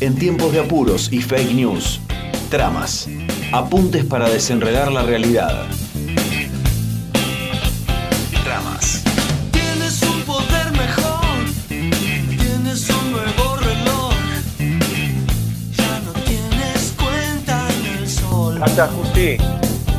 En tiempos de apuros y fake news. Tramas. Apuntes para desenredar la realidad. Tramas. Tienes un poder mejor, tienes un nuevo reloj. Ya no tienes cuenta en el sol. Hasta Justi.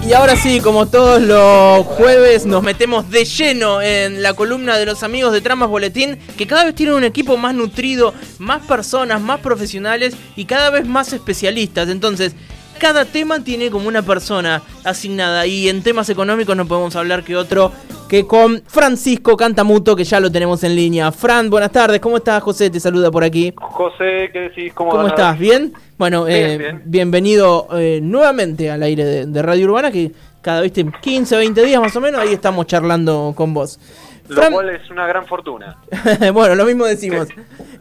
Y ahora sí, como todos los jueves, nos metemos de lleno en la columna de los amigos de Tramas Boletín, que cada vez tienen un equipo más nutrido, más personas, más profesionales y cada vez más especialistas. Entonces, cada tema tiene como una persona asignada y en temas económicos no podemos hablar que otro que con Francisco Cantamuto, que ya lo tenemos en línea. Fran, buenas tardes, ¿cómo estás? José te saluda por aquí. José, ¿qué decís? ¿Cómo, ¿Cómo estás? ¿Bien? Bueno, Bien, eh, bien. bienvenido eh, nuevamente al aire de, de Radio Urbana, que cada vez 15, 20 días más o menos, ahí estamos charlando con vos. Lo cual es una gran fortuna. bueno, lo mismo decimos.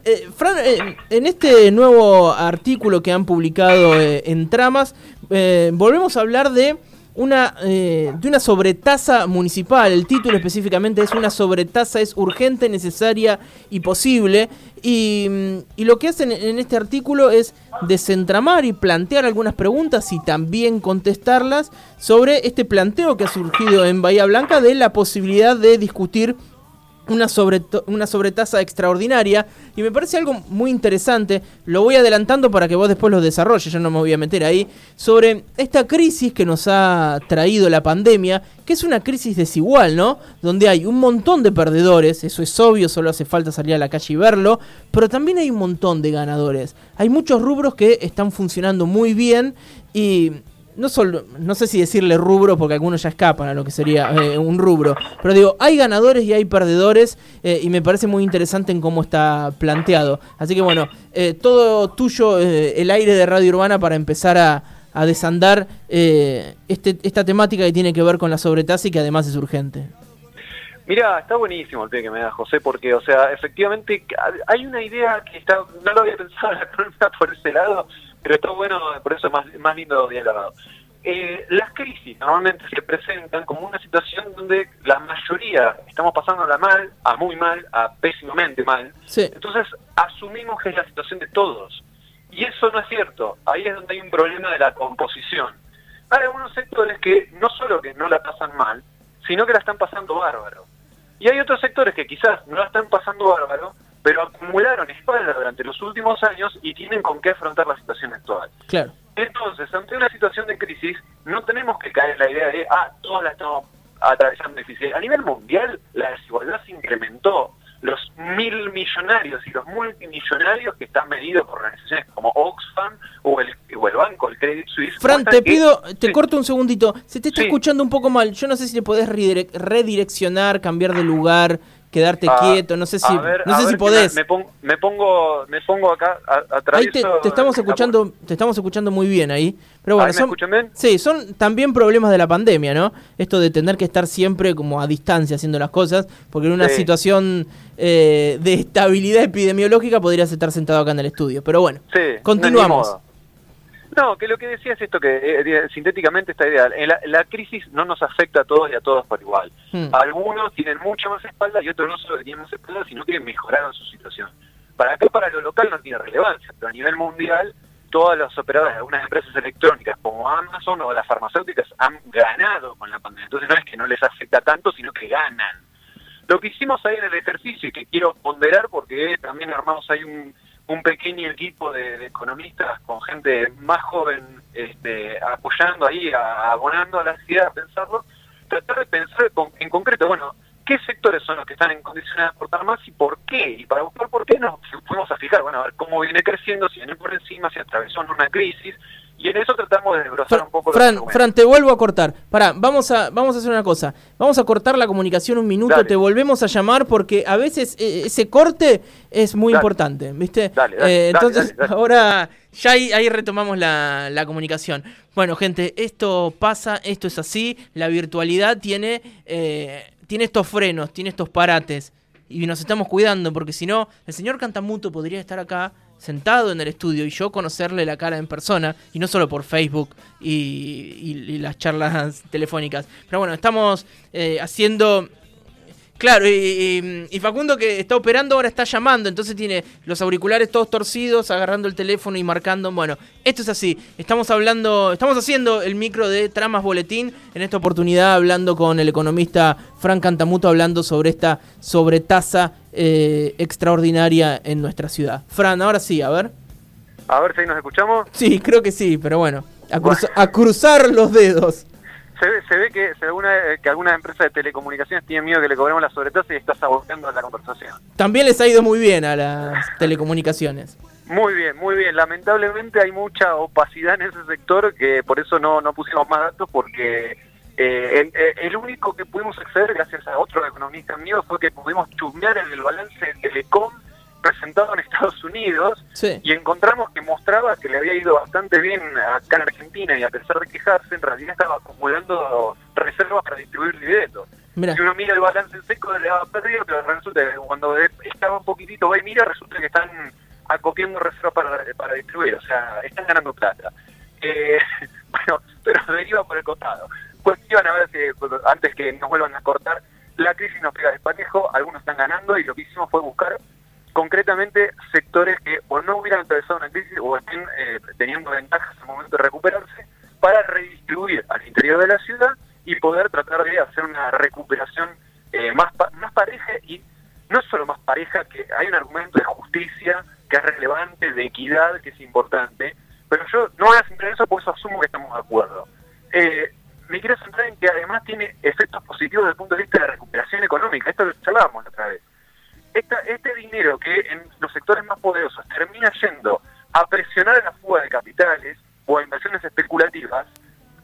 Eh, Fran, eh, en este nuevo artículo que han publicado eh, en Tramas, volvemos a hablar de una, eh, de una sobretasa municipal. El título específicamente es Una sobretasa es urgente, necesaria y posible. Y, mm, y lo que hacen en este artículo es desentramar y plantear algunas preguntas y también contestarlas sobre este planteo que ha surgido en Bahía Blanca de la posibilidad de discutir una, una sobretasa extraordinaria y me parece algo muy interesante, lo voy adelantando para que vos después lo desarrolles, yo no me voy a meter ahí, sobre esta crisis que nos ha traído la pandemia, que es una crisis desigual, ¿no? Donde hay un montón de perdedores, eso es obvio, solo hace falta salir a la calle y verlo, pero también hay un montón de ganadores. Hay muchos rubros que están funcionando muy bien y no solo, no sé si decirle rubro porque algunos ya escapan a lo que sería eh, un rubro, pero digo, hay ganadores y hay perdedores eh, y me parece muy interesante en cómo está planteado. Así que bueno, eh, todo tuyo eh, el aire de Radio Urbana para empezar a, a desandar este, esta temática que tiene que ver con la sobretasa y que además es urgente. Mira, está buenísimo el pie que me da José, porque, o sea, efectivamente hay una idea que está, no lo había pensado en la por ese lado, pero está bueno, por eso es más, más lindo dialogado. Eh, las crisis normalmente se presentan como una situación donde la mayoría estamos pasándola mal, a muy mal, a pésimamente mal. Sí. Entonces asumimos que es la situación de todos. Y eso no es cierto. Ahí es donde hay un problema de la composición. Hay algunos sectores que no solo que no la pasan mal, sino que la están pasando bárbaro. Y hay otros sectores que quizás no la están pasando bárbaro, pero acumularon espalda durante los últimos años y tienen con qué afrontar la situación actual. Claro. Entonces, ante una situación de crisis, no tenemos que caer en la idea de, ah, todos la estamos atravesando difícil. A nivel mundial, la desigualdad se incrementó. Los mil millonarios y los multimillonarios que están medidos por organizaciones como Oxfam o el, o el banco, el Credit Suisse. Fran, te que- pido, te Sí. corto un segundito. Se te está Sí. escuchando un poco mal. Yo no sé si le podés redirec- redireccionar, cambiar de lugar, quedarte Ah, quieto. No sé si, ver, no sé si podés. Me, pongo, me pongo, me pongo acá, a, Ahí te, te estamos escuchando, te estamos escuchando muy bien ahí. Pero bueno, ¿Ahí me son, bien? sí, son también problemas de la pandemia, ¿no? Esto de tener que estar siempre como a distancia haciendo las cosas, porque en una Sí. situación eh, de estabilidad epidemiológica podrías estar sentado acá en el estudio. Pero bueno, Sí, continuamos. No. No, que lo que decía es esto, que eh, sintéticamente esta idea, en la, la crisis no nos afecta a todos y a todos por igual. Hmm. Algunos tienen mucha más espalda y otros no solo tienen más espalda, sino que mejoraron su situación. Para acá, para lo local no tiene relevancia, pero a nivel mundial, todas las operadoras de algunas empresas electrónicas como Amazon o las farmacéuticas han ganado con la pandemia. Entonces no es que no les afecta tanto, sino que ganan. Lo que hicimos ahí en el ejercicio y que quiero ponderar porque también armamos ahí un, un pequeño equipo de, economistas con gente más joven este, apoyando ahí, abonando a la idea a pensarlo, tratar de pensar en concreto, bueno, qué sectores son los que están en condiciones de aportar más y por qué. Y para buscar por qué nos fuimos a fijar, bueno, a ver cómo viene creciendo, si viene por encima, si atravesó una crisis. Y en eso tratamos de desbrozar Fra- un poco los Fran, argumentos. Fran, te vuelvo a cortar. Pará, vamos a, vamos a hacer una cosa. Vamos a cortar la comunicación un minuto, Dale. te volvemos a llamar porque a veces eh, ese corte es muy Dale. importante, ¿viste? Dale, dale, Eh, entonces, ahora ya ahí, ahí retomamos la, la comunicación. Bueno, gente, esto pasa, esto es así. La virtualidad tiene, eh, tiene estos frenos, tiene estos parates. Y nos estamos cuidando porque si no, el señor Cantamuto podría estar acá sentado en el estudio y yo conocerle la cara en persona y no solo por Facebook y, y- las charlas telefónicas. Pero bueno, estamos eh, haciendo Claro, y, y- y Facundo que está operando ahora está llamando, entonces tiene los auriculares todos torcidos, agarrando el teléfono y marcando. Bueno, esto es así. Estamos hablando, estamos haciendo el micro de Tramas Boletín, en esta oportunidad hablando con el economista Frank Cantamuto, hablando sobre esta sobretasa eh, extraordinaria en nuestra ciudad. Fran, ahora sí, a ver. A ver si ahí nos escuchamos. Sí, creo que sí, pero bueno, a, cruza- a cruzar los dedos. Se ve, se ve que, se alguna, que algunas empresas de telecomunicaciones tienen miedo que le cobremos la sobretasa y está saboteando la conversación. También les ha ido muy bien a las telecomunicaciones. Muy bien, muy bien. Lamentablemente hay mucha opacidad en ese sector, que por eso no, no pusimos más datos, porque eh, el, eh, el único que pudimos acceder, gracias a otro economista mío, fue que pudimos chusmear en el balance de Telecom presentado en Estados Unidos Sí. y encontramos que mostraba que le había ido bastante bien acá en Argentina y a pesar de quejarse, en realidad estaba acumulando reservas para distribuir dividendos. Mira. Si uno mira el balance en seco, le daba perdido, pero resulta que cuando de- estaba un poquitito, va y mira, resulta que están acopiando reservas para, para distribuir, o sea, están ganando plata. Eh, bueno, pero deriva por el costado. Cuestión, a ver si, antes que nos vuelvan a cortar, la crisis nos pega desparejo, algunos están ganando y lo que hicimos fue buscar concretamente sectores que o no hubieran atravesado una crisis o estén eh, teniendo ventajas al momento de recuperarse para redistribuir al interior de la ciudad y poder tratar de hacer una recuperación eh, más, más pareja y no solo más pareja, que hay un argumento de justicia que es relevante, de equidad que es importante, pero yo no voy a centrar en eso, por eso asumo que estamos de acuerdo. Eh, me quiero centrar en que además tiene efectos positivos desde el punto de vista de la recuperación económica, esto lo charlábamos la otra vez esta- este dinero que en los sectores más poderosos termina yendo a presionar a la fuga de capitales o a inversiones especulativas,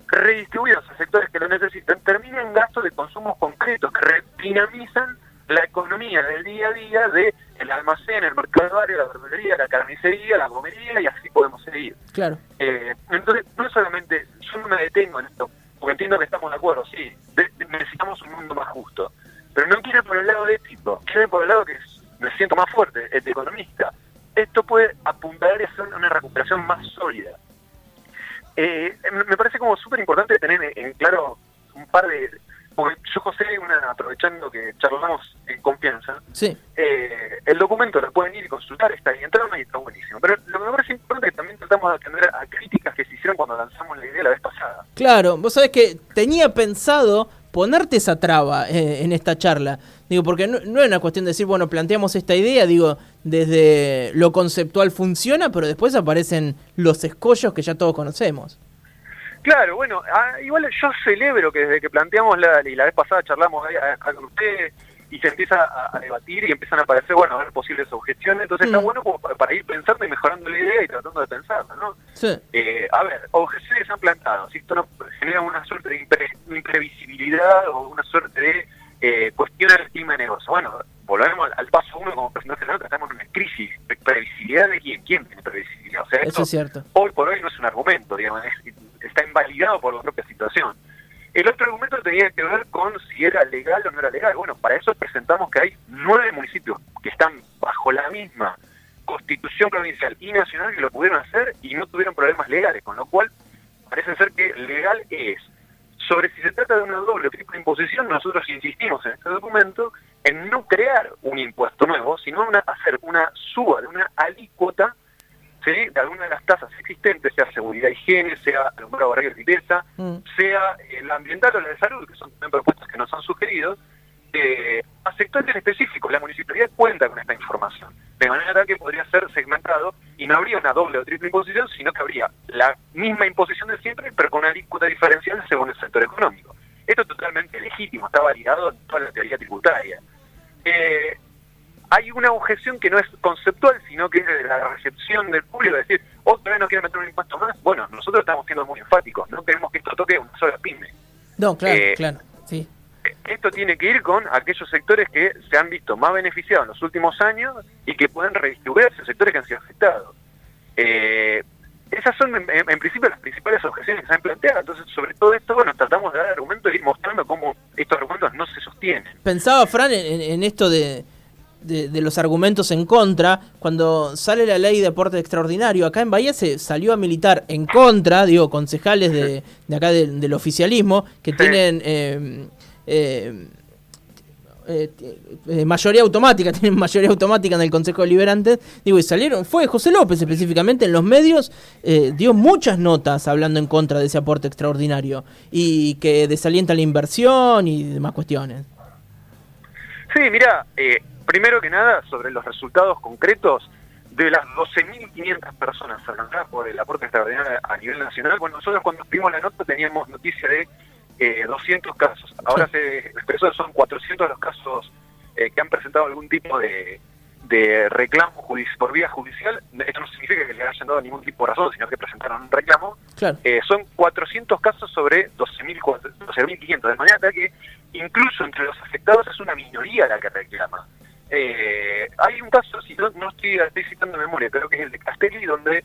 redistribuidos a sectores que lo necesitan, termina en gastos de consumos concretos que dinamizan la economía del día a día de el almacén, el mercado barrio, la verdulería, la carnicería, la comería y así podemos seguir. Claro. Eh, entonces, no solamente, yo no me detengo en esto, porque entiendo que estamos de acuerdo, sí, de- necesitamos un mundo más justo, pero no quiero ir por el lado ético, quiero ir por el lado que me siento más fuerte, el de economista. Esto puede apuntar a hacer una recuperación más sólida. Eh, me parece como súper importante tener en claro un par de... Porque yo, José, una, aprovechando que charlamos en confianza, Sí. eh, el documento lo pueden ir y consultar, está ahí entrando y está buenísimo. Pero lo que me parece importante es que también tratamos de atender a críticas que se hicieron cuando lanzamos la idea la vez pasada. Claro, vos sabés que tenía pensado ponerte esa traba eh, en esta charla. Digo, porque no, es una cuestión de decir, bueno, planteamos esta idea, digo, desde lo conceptual funciona, pero después aparecen los escollos que ya todos conocemos. Claro, bueno, ah, igual yo celebro que desde que planteamos la, y la vez pasada charlamos acá con ustedes y se empieza a, a debatir y empiezan a aparecer, bueno, a ver posibles objeciones, entonces está Mm. bueno como para, para ir pensando y mejorando la idea y tratando de pensarla, ¿no? Sí. Eh, a ver, objeciones han plantado, si esto no genera una suerte de impre- imprevisibilidad o una suerte de eh, cuestionar el clima de negocio. Bueno, volvemos al, al paso uno como la nota, estamos en una crisis. ¿Previsibilidad de quién? ¿Quién tiene previsibilidad? O sea, Eso esto es cierto. hoy por hoy no es un argumento, digamos, es- está invalidado por la propia situación. El otro argumento tenía que ver con si era legal o no era legal. Bueno, para eso presentamos que hay nueve municipios que están bajo la misma constitución provincial y nacional que lo pudieron hacer y no tuvieron problemas legales, con lo cual parece ser que legal es. Sobre si se trata de una doble o triple imposición, nosotros insistimos en este documento en no crear un impuesto nuevo, sino una, hacer una suba de una alícuota ¿sí? de alguna de las tasas existentes, sea seguridad higiene, sea alumbrado, barrio y limpieza, Mm. sea eh, la ambiental o la de salud, que son también propuestas que nos han sugerido, eh, a sectores específicos. La municipalidad cuenta con esta información, de manera tal que podría ser segmentado y no habría una doble o triple imposición, sino que habría la misma imposición de siempre, pero con una alícuota diferencial según el sector económico. Esto es totalmente legítimo, está validado en toda la teoría tributaria. Eh, hay una objeción que no es conceptual, sino que es de la recepción del público, es decir, otra vez no quieren meter un impuesto más. Bueno, nosotros estamos siendo muy enfáticos, no queremos que esto toque una sola pyme. No, claro, Eh, claro. Sí. Esto tiene que ir con aquellos sectores que se han visto más beneficiados en los últimos años y que pueden redistribuirse, sectores que han sido afectados. Eh, esas son, en, en principio, las principales objeciones que se han planteado. Entonces, sobre todo esto, bueno, tratamos de dar argumentos y ir mostrando cómo estos argumentos no se sostienen. Pensaba, Fran, en, en- en esto de, de- de los argumentos en contra, cuando sale la ley de aporte extraordinario, acá en Bahía se salió a militar en contra, digo, concejales de, de acá del, del oficialismo, que Sí. tienen... eh, eh, eh, eh, mayoría automática, tienen mayoría automática en el Consejo Deliberante, digo, y salieron, fue José López específicamente en los medios, dio muchas notas hablando en contra de ese aporte extraordinario y que desalienta la inversión y demás cuestiones. Sí, mira, eh, primero que nada, sobre los resultados concretos de las 12.500 personas afectadas por el aporte extraordinario a nivel nacional, bueno, nosotros cuando escribimos la nota teníamos noticia de eh, 200 casos. Ahora se expresó que son 400 los casos eh, que han presentado algún tipo de, de reclamo por vía judicial. Esto no significa que le hayan dado ningún tipo de razón, sino que presentaron un reclamo. Claro. Eh, son 400 casos sobre 12.400, 12.500, de manera que incluso entre los afectados es una minoría la que reclama. Eh, hay un caso, si no, no estoy, estoy citando de memoria, creo que es el de Castelli, donde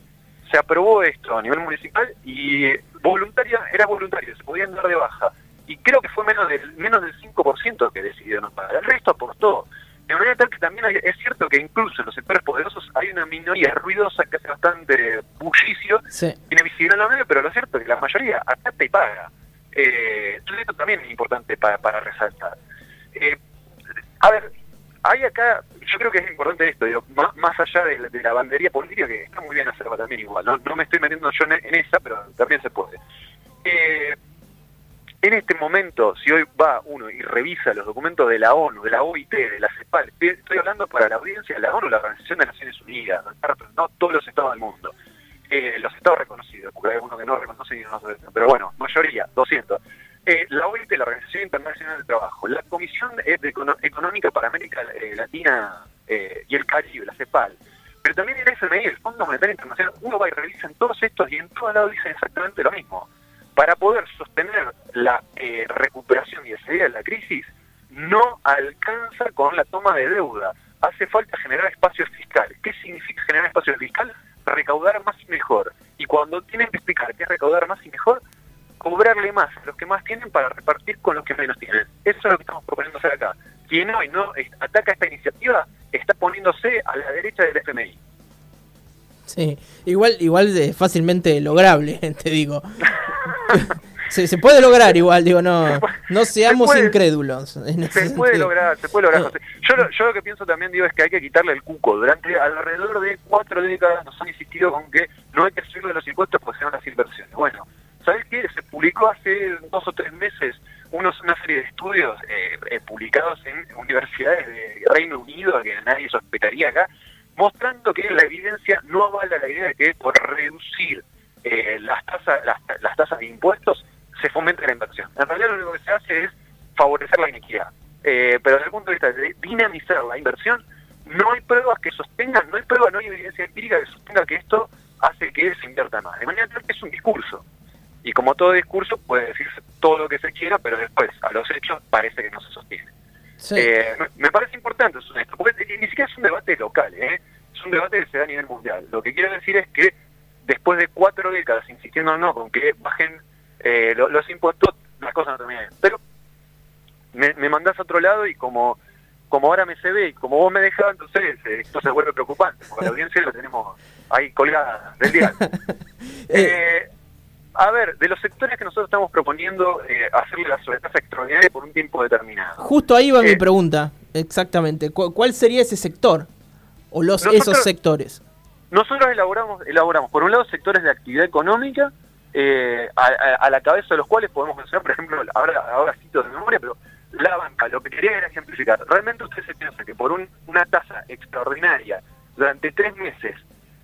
se aprobó esto a nivel municipal y voluntaria era voluntario, se podían dar de baja. Y creo que fue menos del menos del 5% que decidió no pagar. El resto aportó. De manera tal que también hay- es cierto que incluso en los sectores poderosos hay una minoría ruidosa que hace bastante bullicio Sí. tiene visibilidad en los medios, pero lo cierto es que la mayoría acata y paga. Eh, entonces esto también es importante para, para resaltar. Eh, a ver, hay acá, yo creo que es importante esto, digo, más, más allá de, la- de la bandería política, que está muy bien hacerla también igual, no, no me estoy metiendo yo en, en esa, pero también se puede. Eh, en este momento, si hoy va uno y revisa los documentos de la ONU, de la OIT, de la CEPAL, estoy- hablando para la audiencia de la ONU, la Organización de Naciones Unidas, no todos los estados del mundo, eh, los estados reconocidos, porque hay algunos que no reconocen pero bueno, mayoría, 200. Eh, la OIT, la Organización Internacional del Trabajo, la Comisión Económica para América eh, Latina eh, y el Caribe, la CEPAL, pero también el FMI, el Fondo Monetario Internacional, uno va y revisa en todos estos y en todos lados dicen exactamente lo mismo. Para poder sostener la eh, recuperación y la salida de la crisis, no alcanza con la toma de deuda. Hace falta generar espacio fiscal. ¿Qué significa generar espacio fiscal? Recaudar más y mejor. Y cuando tienen que explicar qué es recaudar más y mejor, cobrarle más a los que más tienen para repartir con los que menos tienen. Eso es lo que estamos proponiendo hacer acá. Quien hoy no ataca esta iniciativa está poniéndose a la derecha del FMI. Sí, igual, igual es fácilmente lograble, te digo. se, se puede lograr igual, digo, no, no seamos puede- incrédulos. en ese Se puede sentido. lograr, se puede lograr, No. Yo, lo- yo lo que pienso también, digo, es que hay que quitarle el cuco. Durante alrededor de cuatro décadas nos han insistido con que no hay que subirle los impuestos porque se van las inversiones. Bueno, ¿sabes qué? Se publicó hace dos o tres meses unos, una serie de estudios eh, eh, publicados en universidades de Reino Unido, que nadie sospecharía acá, mostrando que la evidencia no avala la idea de que por reducir eh, las tasas las, las tasas de impuestos se fomenta la inversión. En realidad lo único que se hace es favorecer la inequidad. Eh, pero desde el punto de vista de dinamizar la inversión, no hay pruebas que sostengan, no hay pruebas, no hay evidencia empírica que sostenga que esto hace que se invierta más. De manera tal que es un discurso. Y como todo discurso puede decirse todo lo que se quiera, pero después a los hechos parece que no se sostiene. Sí. Eh, me, parece importante eso, esto, porque ni siquiera es un debate local, ¿eh? es un debate que se da a nivel mundial. Lo que quiero decir es que después de cuatro décadas insistiendo no con que bajen eh, lo- los impuestos, las cosas no terminan bien. Pero me, me mandás a otro lado y como como ahora me se ve y como vos me dejás, entonces eh, esto se vuelve preocupante, porque la audiencia lo tenemos ahí colgada del día. Eh, a ver, de los sectores que nosotros estamos proponiendo eh, hacerle la sobretasa extraordinaria por un tiempo determinado. Justo ahí va mi eh, pregunta, exactamente. ¿Cu- ¿Cuál sería ese sector? O los Nosotros- esos sectores. Nosotros elaboramos, elaboramos por un lado sectores de actividad económica, eh, a, a- a la cabeza de los cuales podemos mencionar, por ejemplo, ahora, ahora cito de memoria, pero la banca, lo que quería era ejemplificar. Realmente usted se piensa que por un- una tasa extraordinaria durante tres meses,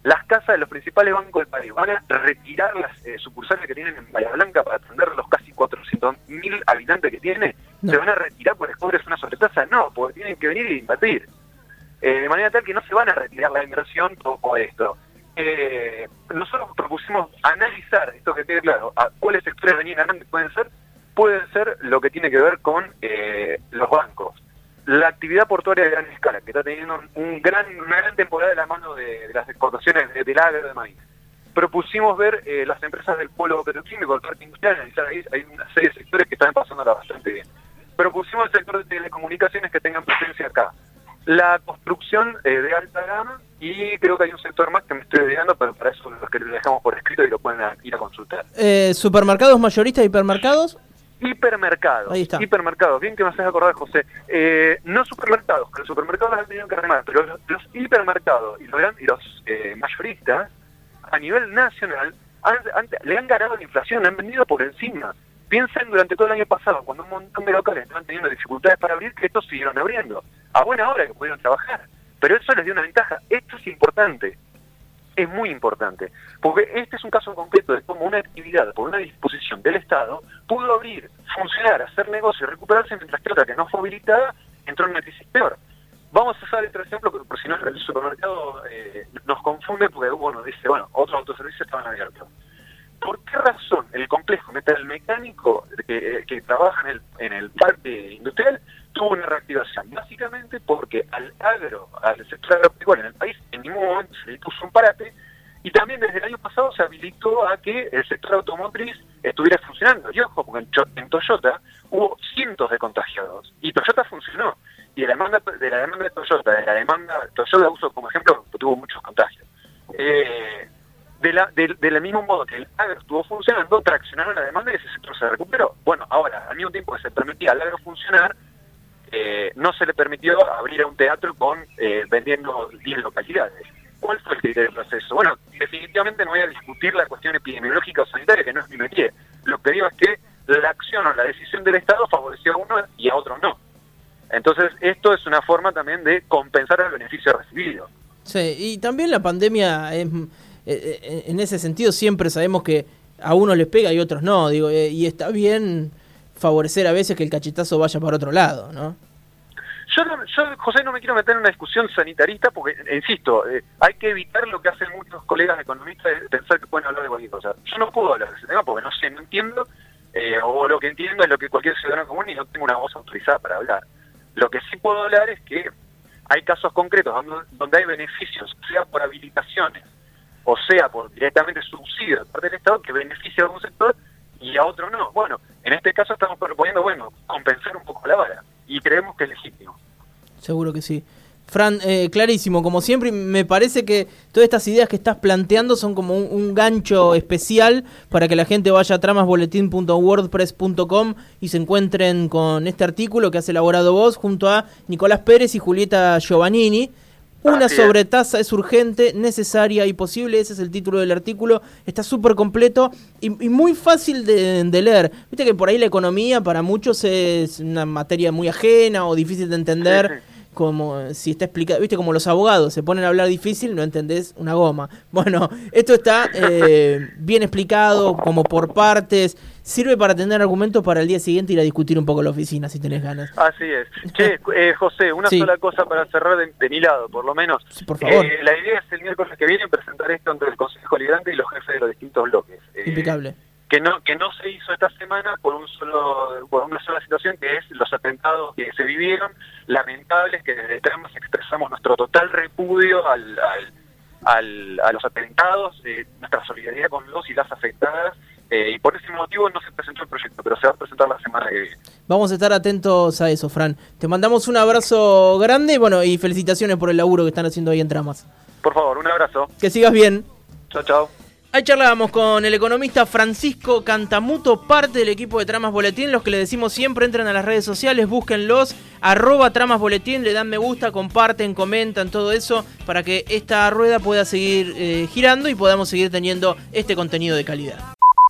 las casas de los principales bancos del país van a retirar las eh, sucursales que tienen en Bahía Blanca para atender los casi 400.000 habitantes que tiene, No. se van a retirar por cobres una sobretasa, no, porque tienen que venir y invertir. Eh, de manera tal que no se van a retirar la inversión por, por esto. Eh, nosotros propusimos analizar, esto que quede claro, a cuáles sectores venían grandes pueden ser, pueden ser lo que tiene que ver con eh, los bancos. La actividad portuaria de gran escala, que está teniendo un, gran, una gran temporada de la mano de, las exportaciones de- del agro de maíz. Propusimos ver eh, las empresas del polo petroquímico, el parque industrial, analizar ahí, hay una serie de sectores que están pasándola bastante bien. Propusimos el sector de telecomunicaciones que tengan presencia acá. La construcción eh, de alta gama y creo que hay un sector más que me estoy olvidando, pero para eso los que lo dejamos por escrito y lo pueden ir a consultar. Eh, ¿Supermercados mayoristas, hipermercados? Hipermercados. Ahí está. Hipermercados. Bien que me haces acordar, José. Eh, no supermercados, que los supermercados han tenido que remar, pero los, los hipermercados y los, y los eh, mayoristas a nivel nacional han- han- le han ganado la inflación, han vendido por encima. Piensen durante todo el año pasado, cuando un montón de locales estaban teniendo dificultades para abrir, que estos siguieron abriendo. A buena hora que pudieron trabajar. Pero eso les dio una ventaja. Esto es importante. Es muy importante. Porque este es un caso concreto de cómo una actividad, por una disposición del Estado, pudo abrir, funcionar, hacer negocio, recuperarse, mientras que que no fue habilitada entró en una crisis peor. Vamos a usar otro ejemplo, por si no el supermercado eh, nos confunde, porque uno dice, bueno, otros autoservicios estaban abiertos. ¿Por qué razón el complejo metal mecánico que, que trabaja en el, parque industrial tuvo una reactivación? Básicamente porque al agro, al sector agropecuario en el país, en ningún momento se le puso un parate y también desde el año pasado se habilitó a que el sector automotriz estuviera funcionando. Y ojo, porque en Toyota hubo cientos de contagiados y Toyota funcionó. Y de la demanda de, la demanda de Toyota, de la demanda, Toyota uso como ejemplo, porque tuvo muchos contagios. Eh, de la, de, del mismo modo que el agro estuvo funcionando, traccionaron la demanda y ese sector se recuperó. Bueno, ahora, al mismo tiempo que se permitía al agro funcionar, eh, no se le permitió abrir a un teatro con eh, vendiendo 10 localidades. ¿Cuál fue el criterio del proceso? Bueno, definitivamente no voy a discutir la cuestión epidemiológica o sanitaria, que no es mi métier. Lo que digo es que la acción o la decisión del Estado favoreció Entonces, esto es una forma también de compensar el beneficio recibido. Sí, y también la pandemia, es, eh, eh, en ese sentido siempre sabemos que a unos les pega y a otros no, digo, eh, y está bien favorecer a veces que el cachetazo vaya para otro lado, ¿no? Yo, yo, José, no me quiero meter en una discusión sanitarista porque, insisto, eh, hay que evitar lo que hacen muchos colegas economistas de pensar que pueden hablar de cualquier cosa. Yo no puedo hablar de ese tema porque no sé, no entiendo, eh, o lo que entiendo es lo que cualquier ciudadano común y no tengo una voz autorizada para hablar. Lo que sí puedo hablar es que hay casos concretos donde, hay beneficios, sea por habilitaciones o sea por directamente subsidios de parte del Estado que beneficia a un sector y a otro no. Bueno, en este caso estamos proponiendo, bueno, compensar un poco la vara y creemos que es legítimo. Seguro que sí. Fran, eh, clarísimo, como siempre, y me parece que todas estas ideas que estás planteando son como un, un gancho especial para que la gente vaya a tramasboletín.wordpress.com y se encuentren con este artículo que has elaborado vos junto a Nicolás Pérez y Julieta Giovannini. Una sobretasa es urgente, necesaria y posible, ese es el título del artículo, está súper completo y, y muy fácil de, de leer. Viste que por ahí la economía para muchos es una materia muy ajena o difícil de entender Sí, sí. Como si está explicado, viste como los abogados se ponen a hablar difícil, no entendés una goma. Bueno, esto está eh, bien explicado, como por partes, sirve para tener argumentos para el día siguiente ir a discutir un poco la oficina si tenés ganas. Así es. Che, eh, José, una Sí. sola cosa para cerrar de, de mi lado, por lo menos. Sí, por favor. Eh, la idea es el miércoles que viene presentar esto ante el Consejo Liberante y los jefes de los distintos bloques. Eh, Impecable. Que no que no se hizo esta semana por un solo por una sola situación que es los atentados que se vivieron lamentables que desde Tramas expresamos nuestro total repudio al, al- al- a los atentados eh, nuestra solidaridad con los y las afectadas eh, y por ese motivo no se presentó el proyecto pero se va a presentar la semana que viene Vamos a estar atentos a eso, Fran. Te mandamos un abrazo grande bueno, y felicitaciones por el laburo que están haciendo ahí en Tramas. por favor un abrazo Que sigas bien. chao chao Ahí charlábamos con el economista Francisco Cantamuto, parte del equipo de Tramas Boletín. Los que le decimos siempre entren a las redes sociales, búsquenlos, arroba Tramas Boletín, le dan me gusta, comparten, comentan, todo eso, para que esta rueda pueda seguir eh, girando y podamos seguir teniendo este contenido de calidad.